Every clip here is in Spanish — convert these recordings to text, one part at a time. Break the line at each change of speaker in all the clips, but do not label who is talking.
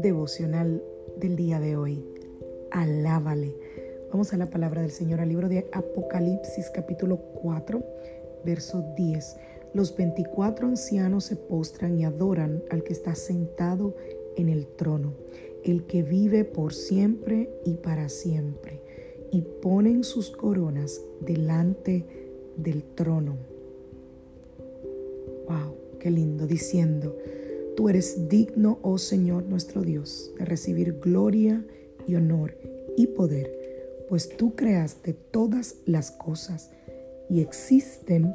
Devocional del día de hoy. Alábale. Vamos a la palabra del Señor al libro de Apocalipsis capítulo 4, verso 10. Los 24 ancianos se postran y adoran al que está sentado en el trono, el que vive por siempre y para siempre, y ponen sus coronas delante del trono. Wow, qué lindo, diciendo, Tú eres digno, oh Señor nuestro Dios, de recibir gloria y honor y poder, pues tú creaste todas las cosas y existen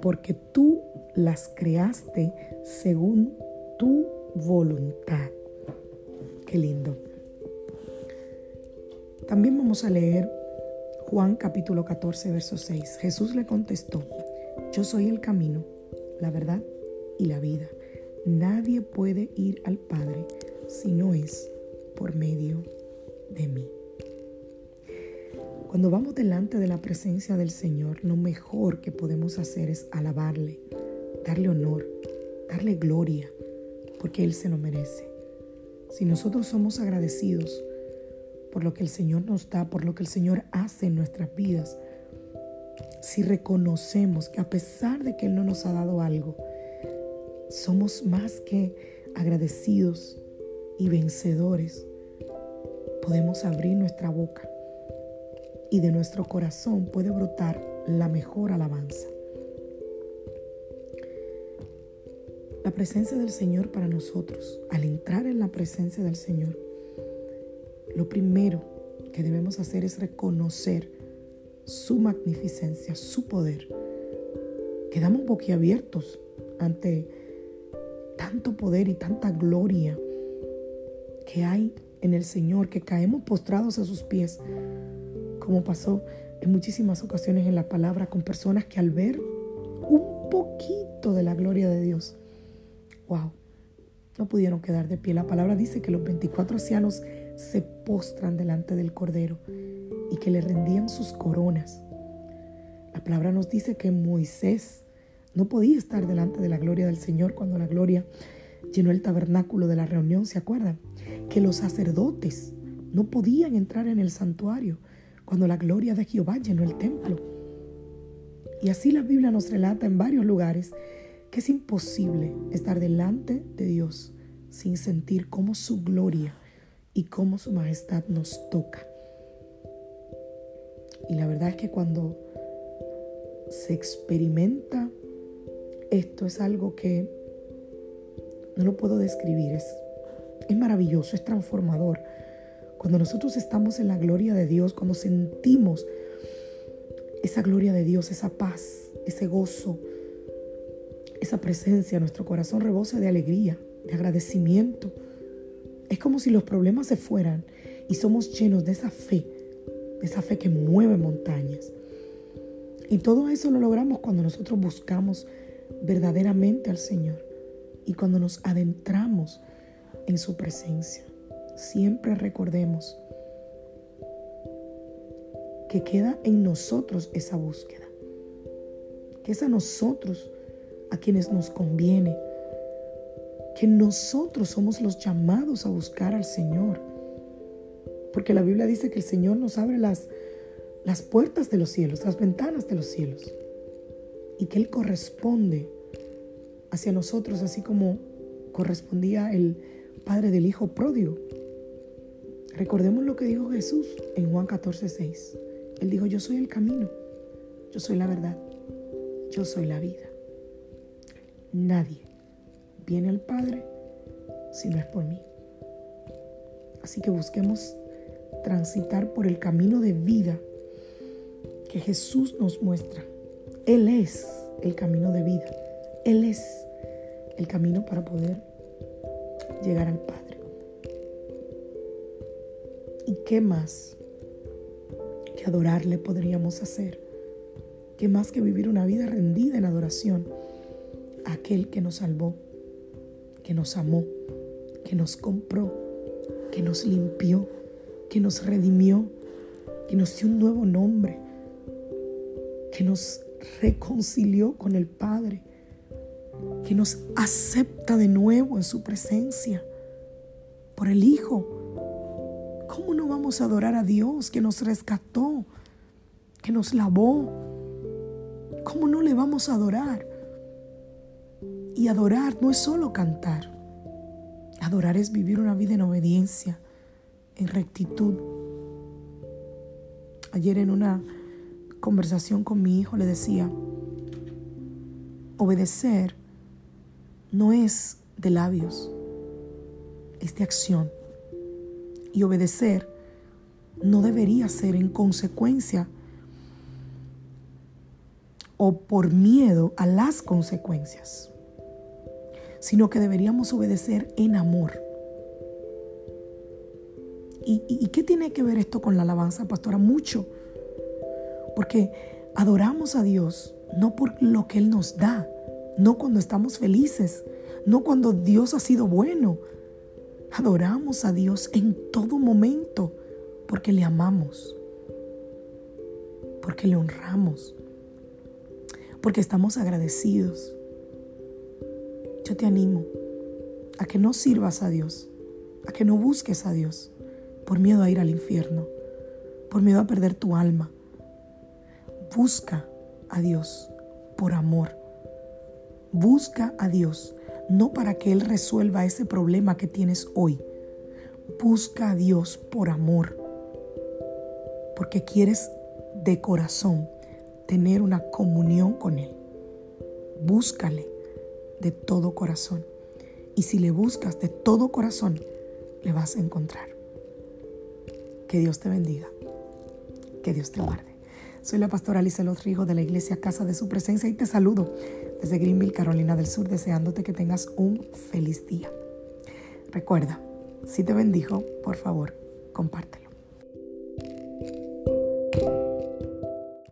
porque tú las creaste según tu voluntad. Qué lindo. También vamos a leer Juan capítulo 14, verso 6. Jesús le contestó, yo soy el camino, la verdad y la vida. Nadie puede ir al Padre si no es por medio de mí. Cuando vamos delante de la presencia del Señor, lo mejor que podemos hacer es alabarle, darle honor, darle gloria, porque Él se lo merece. Si nosotros somos agradecidos por lo que el Señor nos da, por lo que el Señor hace en nuestras vidas, si reconocemos que a pesar de que Él no nos ha dado algo, somos más que agradecidos y vencedores, podemos abrir nuestra boca y de nuestro corazón puede brotar la mejor alabanza. La presencia del Señor para nosotros, al entrar en la presencia del Señor, lo primero que debemos hacer es reconocer su magnificencia, su poder. Quedamos boquiabiertos ante tanto poder y tanta gloria que hay en el Señor, que caemos postrados a sus pies, como pasó en muchísimas ocasiones en la palabra con personas que al ver un poquito de la gloria de Dios, wow, no pudieron quedar de pie. La palabra dice que los 24 ancianos se postran delante del Cordero y que le rendían sus coronas. La palabra nos dice que Moisés no podía estar delante de la gloria del Señor cuando la gloria llenó el tabernáculo de la reunión, ¿se acuerdan? Que los sacerdotes no podían entrar en el santuario cuando la gloria de Jehová llenó el templo. Y así la Biblia nos relata en varios lugares que es imposible estar delante de Dios sin sentir cómo su gloria y cómo su majestad nos toca. Y la verdad es que cuando se experimenta esto es algo que no lo puedo describir, es, es maravilloso, es transformador. Cuando nosotros estamos en la gloria de Dios, cuando sentimos esa gloria de Dios, esa paz, ese gozo, esa presencia, nuestro corazón rebosa de alegría, de agradecimiento. Es como si los problemas se fueran y somos llenos de esa fe, de esa fe que mueve montañas. Y todo eso lo logramos cuando nosotros buscamos verdaderamente al Señor. Y cuando nos adentramos en su presencia, siempre recordemos que queda en nosotros esa búsqueda, que es a nosotros a quienes nos conviene, que nosotros somos los llamados a buscar al Señor. Porque la Biblia dice que el Señor nos abre las, las puertas de los cielos, las ventanas de los cielos y que Él corresponde hacia nosotros, así como correspondía el Padre del Hijo pródigo. Recordemos lo que dijo Jesús en Juan 14, 6. Él dijo, yo soy el camino, yo soy la verdad, yo soy la vida. Nadie viene al Padre si no es por mí. Así que busquemos transitar por el camino de vida que Jesús nos muestra. Él es el camino de vida. Él es el camino para poder llegar al Padre. ¿Y qué más que adorarle podríamos hacer? ¿Qué más que vivir una vida rendida en adoración a aquel que nos salvó, que nos amó, que nos compró, que nos limpió, que nos redimió, que nos dio un nuevo nombre, que nos reconcilió con el Padre, que nos acepta de nuevo en su presencia por el Hijo. ¿Cómo no vamos a adorar a Dios que nos rescató, que nos lavó? ¿Cómo no le vamos a adorar? Y adorar no es solo cantar. Adorar es vivir una vida en obediencia, en rectitud. Ayer en una conversación con mi hijo le decía, obedecer no es de labios, es de acción. Y obedecer no debería ser en consecuencia o por miedo a las consecuencias, sino que deberíamos obedecer en amor. ¿Y, qué tiene que ver esto con la alabanza, pastora? Mucho porque adoramos a Dios no por lo que Él nos da, no cuando estamos felices, no cuando Dios ha sido bueno. Adoramos a Dios en todo momento porque le amamos, porque le honramos, porque estamos agradecidos. Yo te animo a que no sirvas a Dios, a que no busques a Dios por miedo a ir al infierno, por miedo a perder tu alma Busca a Dios por amor. Busca a Dios no para que Él resuelva ese problema que tienes hoy. Busca a Dios por amor. Porque quieres de corazón tener una comunión con Él. Búscale de todo corazón. Y si le buscas de todo corazón, le vas a encontrar. Que Dios te bendiga. Que Dios te guarde. Soy la pastora Alicia Rigo de la iglesia Casa de Su Presencia y te saludo desde Greenville, Carolina del Sur, deseándote que tengas un feliz día. Recuerda, si te bendijo, por favor, compártelo.